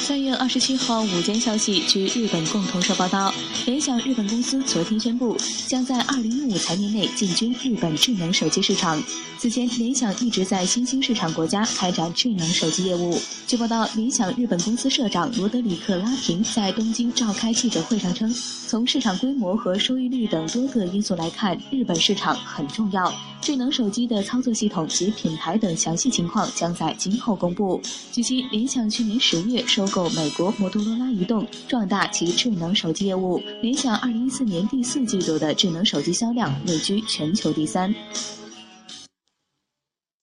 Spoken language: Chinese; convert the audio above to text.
三月二十七号午间消息，据日本共同社报道，联想日本公司昨天宣布，将在二零一五财年内进军日本智能手机市场。此前，联想一直在新兴市场国家开展智能手机业务。据报道，联想日本公司社长罗德里克拉平在东京召开记者会上称，从市场规模和收益率等多个因素来看，日本市场很重要。智能手机的操作系统及品牌等详细情况将在今后公布。据悉，联想去年十月收购。美国摩托罗拉移动壮大其智能手机业务，联想二零一四年第四季度的智能手机销量位居全球第三。